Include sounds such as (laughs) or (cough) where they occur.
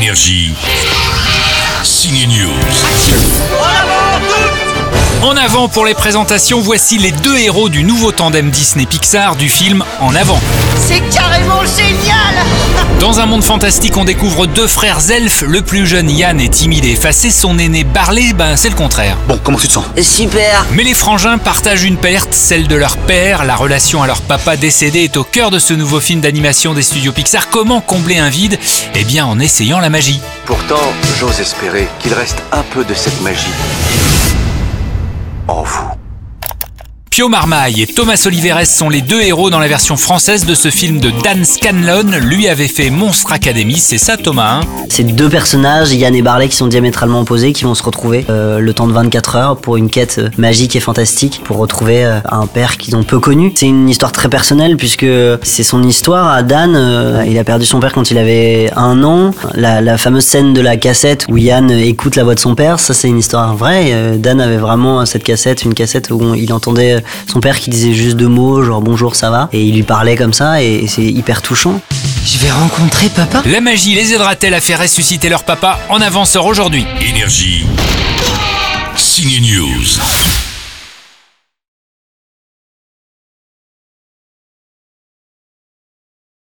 Énergie. Signe News. En avant pour les présentations, voici les deux héros du nouveau tandem Disney-Pixar du film En avant. C'est carrément génial (laughs) Dans un monde fantastique, on découvre deux frères elfes. Le plus jeune, Yann, est timide et effacé. Son aîné, Barley, ben c'est le contraire. Bon, comment tu te sens? Super Mais les frangins partagent une perte, celle de leur père. La relation à leur papa décédé est au cœur de ce nouveau film d'animation des studios Pixar. Comment combler un vide? Eh bien en essayant la magie. Pourtant, j'ose espérer qu'il reste un peu de cette magie en vous. Pio Marmaille et Thomas Oliveres sont les deux héros dans la version française de ce film de Dan Scanlon. Lui avait fait Monstre Academy, c'est ça Thomas hein? C'est deux personnages, Yann et Barley, qui sont diamétralement opposés, qui vont se retrouver euh, le temps de 24 heures pour une quête euh, magique et fantastique pour retrouver euh, un père qu'ils ont peu connu. C'est une histoire très personnelle puisque c'est son histoire à Dan. il a perdu son père quand il avait un an. La, fameuse scène de la cassette où Yann écoute la voix de son père, ça c'est une histoire vraie. Dan avait vraiment cette cassette, une cassette où il entendait son père qui disait juste deux mots, genre bonjour, ça va, et il lui parlait comme ça et c'est hyper touchant. Je vais rencontrer papa La magie les aidera-t-elle à faire ressusciter leur papa En avant sort aujourd'hui? Énergie. Signe News.